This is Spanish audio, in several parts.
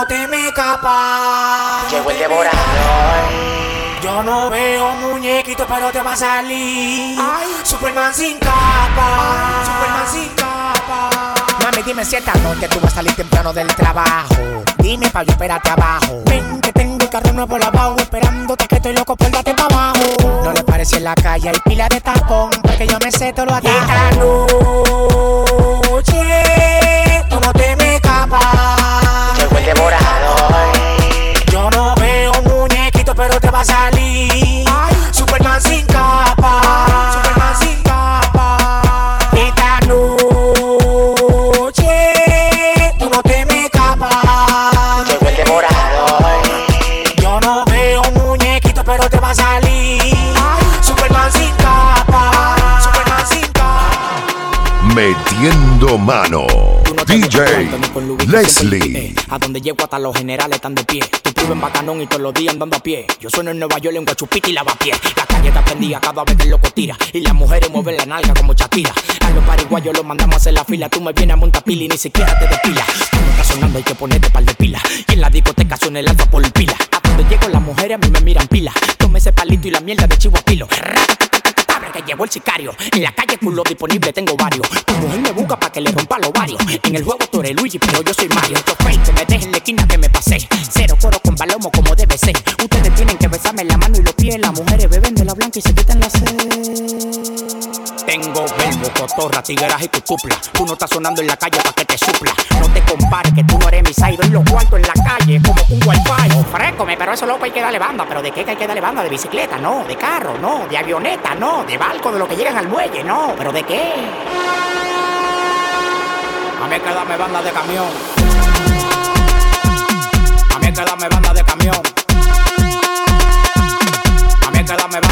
no te me escapas. Llegó el devorador. Yo no veo muñequito, pero te va a salir. Superman sin capa. Superman sin capa. Mami, dime si esta noche tú vas a salir temprano del trabajo. Dime pa' yo esperarte abajo. Ven que tengo el carro nuevo lavado, esperándote que estoy loco por darte pa' abajo. No le parece en la calle, hay pila de tapón, porque yo me sé todo lo Y atajo. esta noche, Metiendo mano. Tú no DJ Leslie. eh, A donde llego hasta los generales están de pie. Tú vives en Bacanón y todos los días andando a pie. Yo sueno en Nueva York en Guachupita y lavapié. La calle está prendida cada vez el loco tira. Y las mujeres mueven la nalga como Shakira. A los pariguayos los mandamos a hacer la fila. Tú me vienes a montar pila y ni siquiera te despila. Cuando está sonando hay que ponerte par de pila. Y en la discoteca suena el alfa por pila. A donde llego las mujeres a mí me miran pila. Tome ese palito y la mierda de chivo a pilo. Llegó el sicario. En la calle culo disponible tengo varios. Tu mujer me busca para que le rompa los varios. En el juego tú eres Luigi, pero yo soy Mario. Estos fake que me dejen en la esquina que me pasé. Cero coro con palomo como debe ser. Ustedes tienen que besarme la mano y los pies. Las mujeres beben de la blanca y se quitan la sed. Tengo verbo, cotorra, tigueras y tu tupla. Tú no estás sonando en la calle para que te supla. No te compares que tú no eres mi side. Y los cuartos en la calle como un wifi. Ofrécome, pero eso loco hay que darle banda. ¿Pero de qué hay que darle banda? ¿De bicicleta? No. ¿De carro? No. ¿De avioneta? No. ¿De barco? ¿De lo que llegan al muelle? No. ¿Pero de qué? A mí hay que darme banda de camión. A mí hay que darme banda de camión. A mí hay que darme banda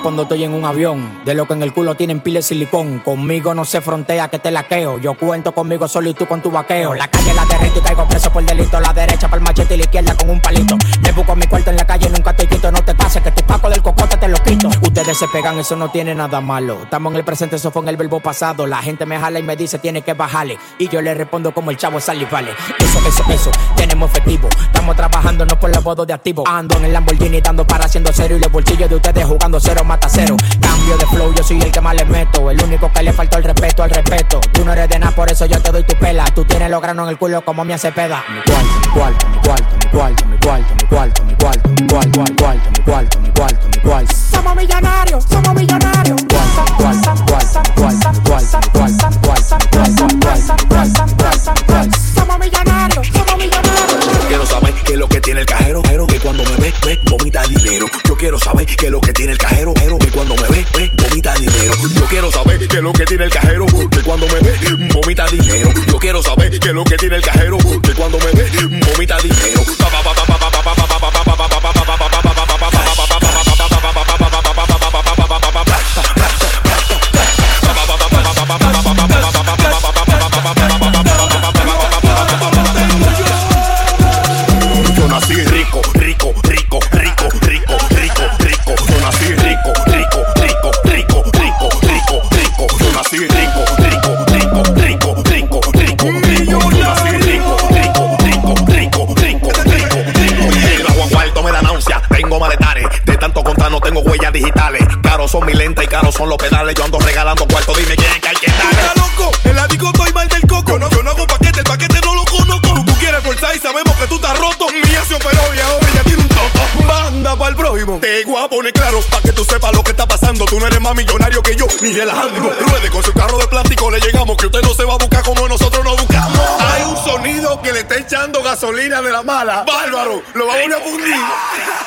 respondo, estoy en un avión. De lo que en el culo tienen pile silicón. Conmigo no se frontea que te laqueo. Yo cuento conmigo solo y tú con tu vaqueo. La calle la derrito y caigo preso por delito. La derecha para el machete y la izquierda con un palito. Le busco mi cuarto en la calle, nunca te quito. No te pases que tu paco del cocote te lo quito. Ustedes se pegan, eso no tiene nada malo. Estamos en el presente, eso fue en el verbo pasado. La gente me jala y me dice tiene que bajarle. Y yo le respondo como el chavo sale y vale. Eso, eso, eso, tenemos efectivo. Estamos trabajando, no por los bodos de activo. Ando en el Lamborghini dando para haciendo cero. Y los bolsillos de ustedes jugando cero mata cero. Cambio de flow, yo soy el que más le meto. El único que le faltó el respeto al respeto. Tú no eres de nada, por eso yo te doy tu pela. Tú tienes los granos en el culo como mi cepeda. Mi cuarto, mi cuarto, mi cuarto, mi cuarto, mi cuarto, mi cuarto, mi cuarto, mi cuarto, mi cuarto, mi cuarto, mi cuarto. Somos millonarios, somos millonarios. Somos millonarios, somos millonarios. Lo que tiene el cajero, pero que cuando me ve, ve, vomita dinero. Yo quiero saber qué es lo que tiene el cajero, pero que cuando me ve, ve, vomita dinero. Yo quiero saber qué es lo que tiene el cajero, que cuando me ve, vomita dinero. Yo quiero saber qué es lo que tiene el cajero, que cuando me ve, vomita dinero. Mi lenta y caros son los pedales. Yo ando regalando cuarto, dime quién es que hay que darle. Está loco, el adico estoy mal del coco. No, yo no hago paquete, el paquete no lo conozco. Tú, tú quieres forzar y sabemos que tú estás roto. Mía se operó y ahora ya tiene un toto. Banda para el prójimo. Te voy a poner claro para que tú sepas lo que está pasando. Tú no eres más millonario que yo, ni relajando. Ruede con su carro de plástico, le llegamos. Que usted no se va a buscar como nosotros nos buscamos. Hay un sonido que le está echando gasolina de la mala. Bárbaro, lo vamos a fundir.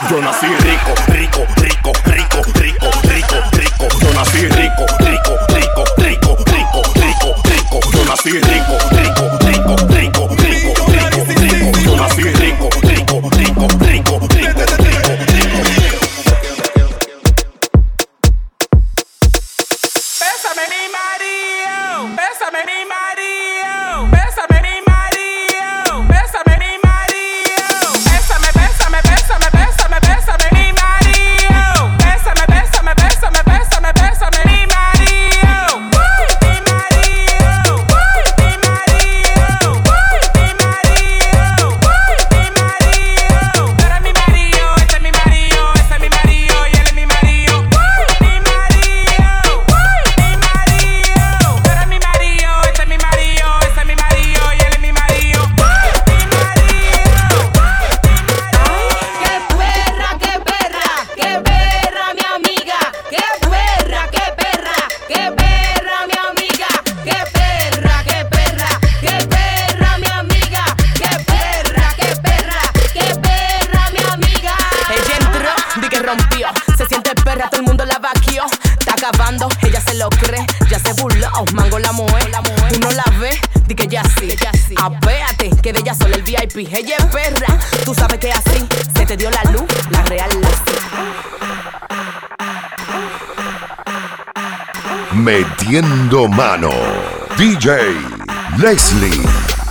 Yo nací rico, rico, rico, rico, rico. Yo nací rico, lo cree. Ya se burló, mango la mujer. Tú no la ves, di que ya sí. Apéate, que de ella solo el VIP. Ella es perra, tú sabes que así. Se te dio la luz, la real la Metiendo mano. DJ Leslie.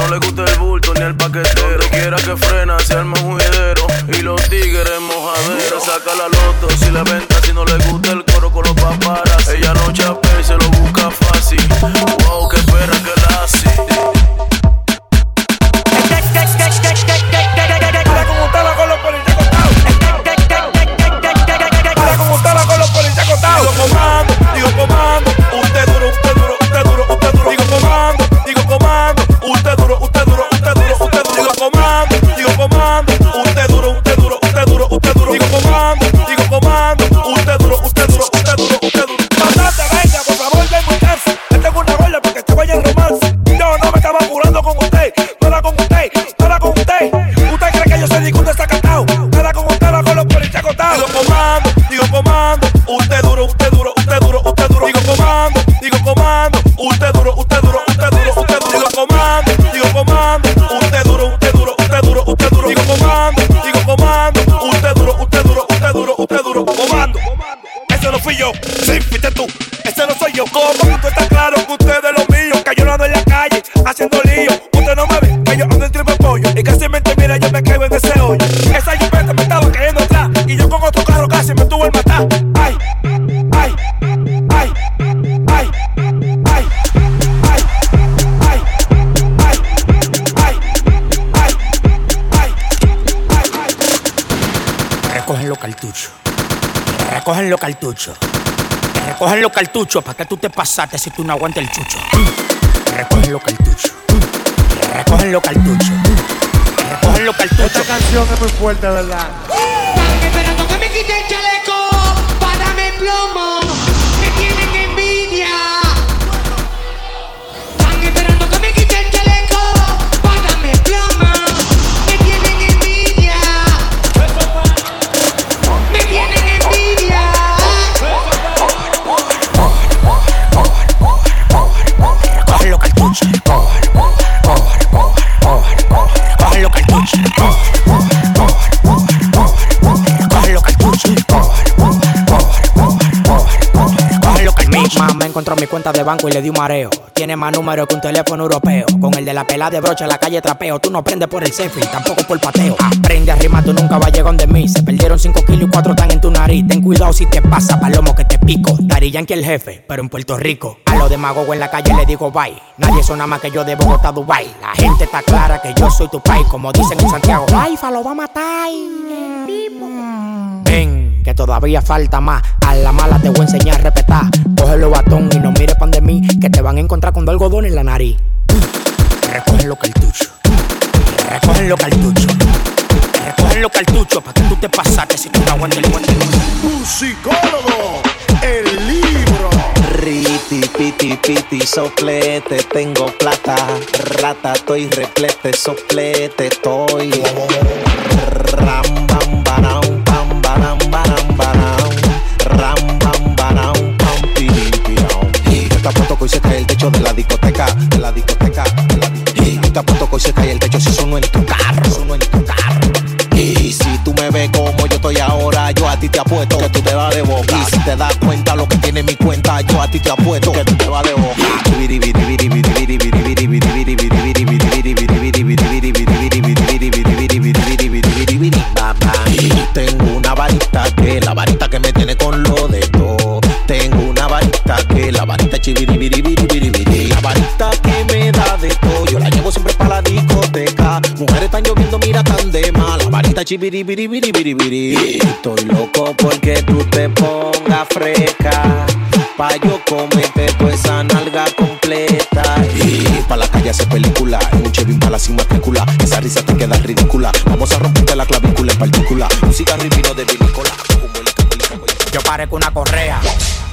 No le gusta el bulto ni el paquetero. Donde quiera que frena, se arma un juidero. Y los tigres mojadero. Saca la loto si la venta, si no le gusta el coro con los paparas. Ella no chapea y se lo busca fácil. Wow, qué perra que Recogen los cartuchos. ¿Para qué tú te pasaste si tú no aguantas el chucho? Recogen los cartuchos. Recogen los cartuchos. Recogen los cartuchos. canción es muy fuerte, ¿verdad? Están esperando que me quite cuenta de banco y le di un mareo. Tiene más números que un teléfono europeo. Con el de la pelada de brocha en la calle trapeo. Tú no prendes por el selfie, tampoco por pateo. Aprende a rimar, tú nunca vas a llegar de mí. Se perdieron 5 kilos y 4 están en tu nariz. Ten cuidado si te pasa, palomo que te pico. Dari Yankee el jefe, pero en Puerto Rico. A los demagogos en la calle le digo bye. Nadie suena más que yo de Bogotá, Dubai. La gente está clara que yo soy tu país. Como dicen en Santiago, Aifa lo va a matar. Que todavía falta más. A la mala te voy a enseñar a respetar. Cógelo batón y no mires pan de mí, que te van a encontrar con dos algodón en la nariz. Recogen los cartuchos. Recogen los cartuchos. Recogen los cartuchos para que tú te pasaste si tú no aguantas el buen Musicólogo, el libro. Riti, piti, piti, soplete, tengo plata. Rata, estoy replete, soplete, estoy. Ram, techo de la discoteca, de la discoteca, de la discoteca. Está puesto que hoy se cae el techo si sonó en tu carro, sonó en tu carro. Y si tú me ves como yo estoy ahora, yo a ti te apuesto que tú te vas de boca. Y si te das cuenta lo que tiene mi cuenta, yo a ti te apuesto que tú te vas de boca. Estoy loco porque tú te pongas fresca. Pa' yo comerte toda esa nalga completa. Y pa' la calle hacer película. En un Chevy para sin matrícula. Esa risa te queda ridícula. Vamos a romperte la clavícula en partícula. Un cigarro y vino de vinicola. Yo parezco una correa.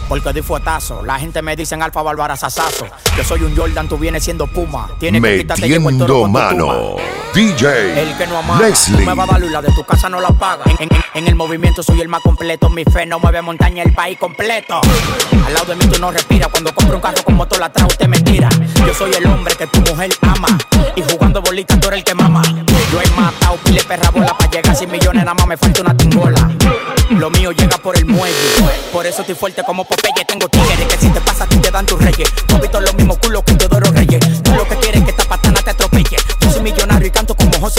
Porque di fuetazo. La gente me dicen alfa bárbara sasazo. Yo soy un Jordan, tú vienes siendo Puma. Tienes que quitarte llevo el toro Metiendo con tu mano. DJ El que no amaga, Leslie. me vas a dar luz, la de tu casa no la paga. En, en- en el movimiento soy el más completo, mi fe no mueve montaña, el país completo. Al lado de mí tú no respiras, cuando compro un carro con motor atrás usted me tira. Yo soy el hombre que tu mujer ama, y jugando bolitas tú eres el que mama. Yo he matado pile perra bola para llegar a 100 millones, nada más me falta una tingola. Lo mío llega por el muelle, por eso estoy fuerte como Popeye, tengo tigres que si te pasa a ti te dan tus reyes. No visto los mismos culos que Teodoro Reyes,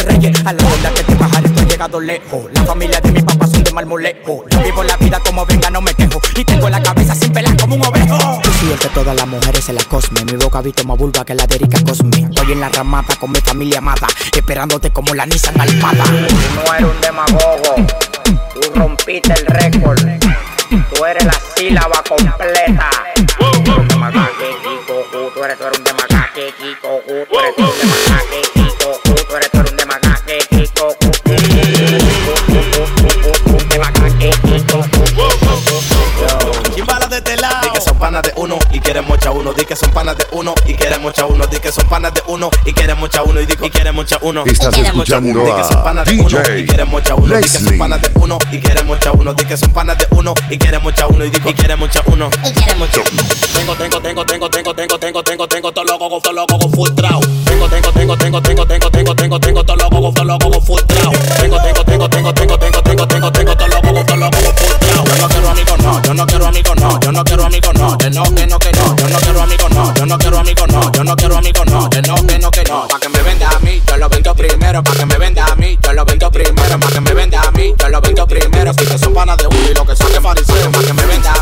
A la verdad que te bajar estoy llegado lejos. La familia de mi papá son de marmolejo. Yo vivo la vida como venga, no me quejo. Y tengo la cabeza sin pelar como un ovejo. Yo soy el que todas las mujeres se la cosme. Mi boca visto más vulva que la de Erika Cosme. Estoy en la ramada con mi familia amada. Esperándote como la Nissan Almada. Tú no eres un demagogo. Tú rompiste el récord. Tú eres la sílaba completa. Panas de uno y quieren mucha uno. Di que son panas de uno y quieren mucha uno. Di que son panas de uno y quieren mucha uno. Y di y quieren mucha uno. Estás Y quieren mucha escuchando uno. Di que son a panas de uno DJ y quieren mucha uno. Di que son panas de uno y quieren mucha uno. Di que son panas de uno y quieren mucha uno. Y di y quieren mucha uno. Y quieren mucha uno. Tengo, tengo, tengo, tengo, tengo, tengo, tengo, tengo, tengo, todo loco, todo loco full trao. Tengo, tengo, tengo, tengo, tengo, tengo, tengo, tengo, tengo, todo loco, todo loco full trao. Tengo, tengo, tengo, tengo, tengo, tengo, tengo, tengo, tengo, todo yo no quiero amigos, no, que no, que no, que no, yo no quiero amigos, no, yo no quiero amigos, no, yo no quiero amigos, no, que no, que no, que no, pa' que me venda a mí, yo lo vendo primero, pa' que me venda a mí, yo lo vendo primero, pa' que me venda a mí, yo lo vendo primero, si que son panas de uno y lo que son de fariseo, pa' que me venda a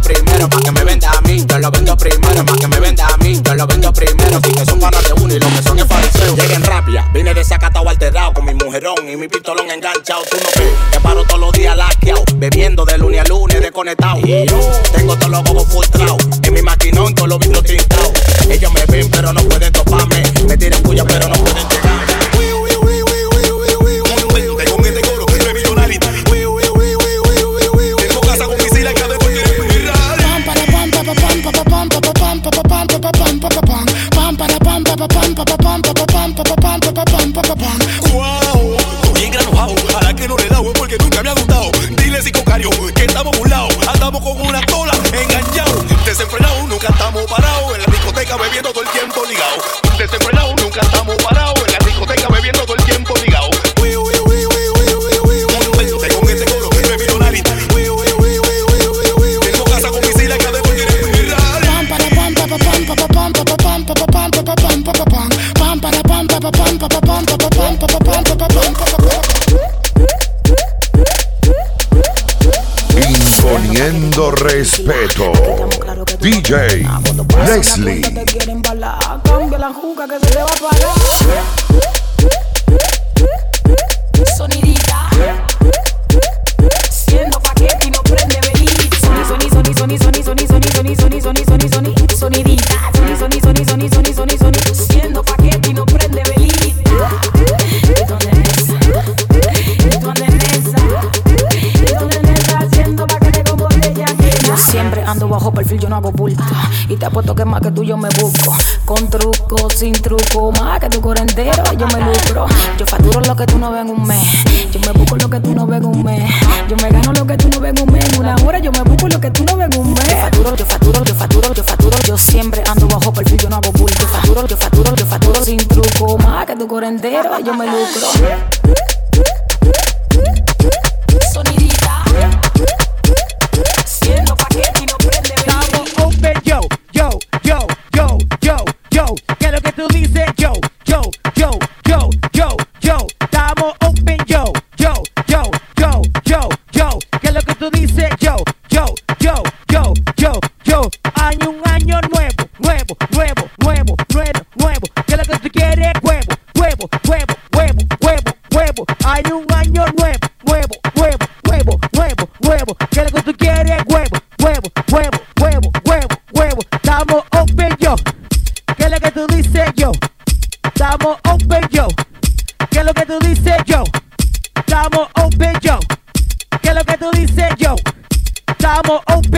primero, pa' que me venda a mí, yo lo vendo primero, pa' que me venda a mí, yo lo vendo primero, si que son panas de uno y lo que son es fariseo. Lleguen rápida, vine desacatado alterado con mi mujerón y mi pistolón enganchado, tú no ves, que paro todos los días laqueado, bebiendo de lunes a lunes desconectado. Y yo tengo todos los cocos full trao, en mi maquinón todos los vidrios tintados. Ellos me ven pero no pueden toparme, me tiran puya pero no pueden esclavos con una cola enganchado. Desenfrenado, nunca estamos parados. En la discoteca bebiendo todo el tiempo ligado. Desenfrenado, nunca estamos parados. En la discoteca bebiendo todo el tiempo ligado. pam pam pam pam pam pam pam pam pam pam pam pam pam pam Teniendo respeto. DJ Leslie. Siempre ando bajo perfil, yo no hago bulto. Y te apuesto que más que tú yo me busco. Con truco, sin truco, más que tu coro entero, yo me lucro. Yo facturo lo que tú no ves en un mes. Yo me busco lo que tú no ves en un mes. Yo me gano lo que tú no ves en un mes. En una hora yo me busco lo que tú no ves en un mes. Yo facturo, yo facturo, yo facturo, yo facturo. Yo siempre ando bajo perfil, yo no hago bulto. Yo facturo, yo facturo, yo facturo sin truco, más que tu coro entero, yo me lucro.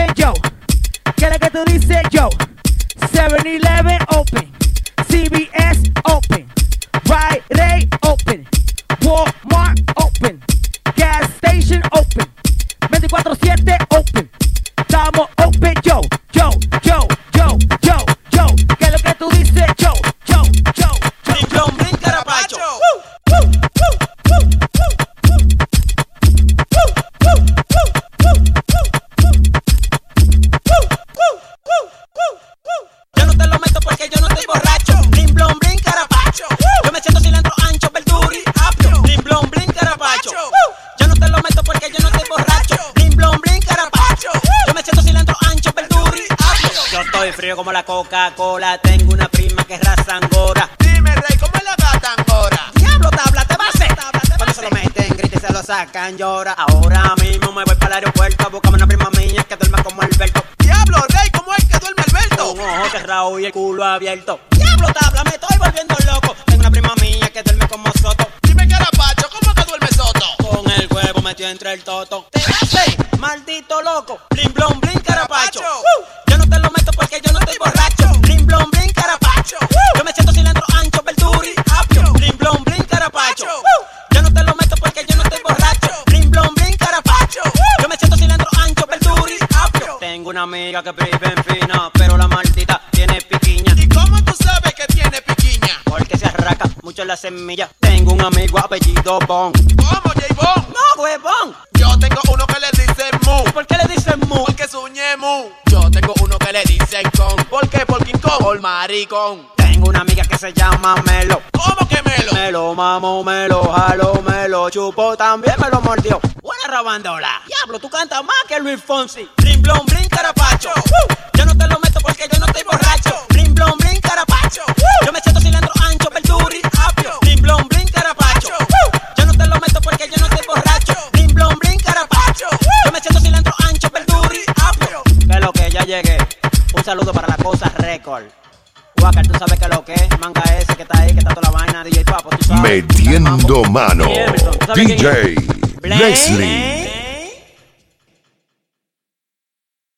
11, yo. Quiero que tú dices yo. 7-Eleven open. CBS open. right Friday frío como la Coca-Cola. Tengo una prima que es raza angora. Dime, rey, ¿cómo es la gata angora? Diablo, tabla, te va a hacer. Cuando se lo meten, grita y se lo sacan, llora. Ahora mismo me voy para el aeropuerto a buscarme una prima mía que duerma como Alberto. Diablo, rey, ¿cómo es que duerme Alberto? Con un ojo cerrado y el culo abierto. Amiga que vive en fina, pero la maldita tiene piquiña. ¿Y cómo tú sabes que tiene piquiña? Porque se arraca mucho la semilla. Tengo un amigo apellido Bon. ¿Cómo, J Bon? No, huevón. Yo tengo uno que le dicen Mu. ¿Por qué le dicen Mu? Porque suñé Mu. Yo tengo uno que le dicen Con. ¿Por qué? Por King Kong. Por maricón. Tengo una amiga que se llama Melo. ¿Cómo que Melo? Me lo mamo, me lo jalo, me lo chupo, también me lo mordió. Buena rabandola. Diablo, tú cantas más que Luis Fonsi. Brin, blon, brin, Yo no te lo meto porque yo no estoy borracho. Blon, brin, carapacho. Yo me siento cilantro ancho, verduri, apio. Blon, brin, carapacho. Yo no te lo meto porque yo no estoy borracho. Blon, brin, carapacho. Yo me siento cilantro ancho, verduri, apio. Que lo que ya llegué. Un saludo para la cosa récord. Walker, tú sabes que lo que es. Manga ese que está ahí, que está toda la vaina. DJ Papo, tú sabes. Metiendo mano. Emerson, ¿tú sabes quién DJ es? Leslie.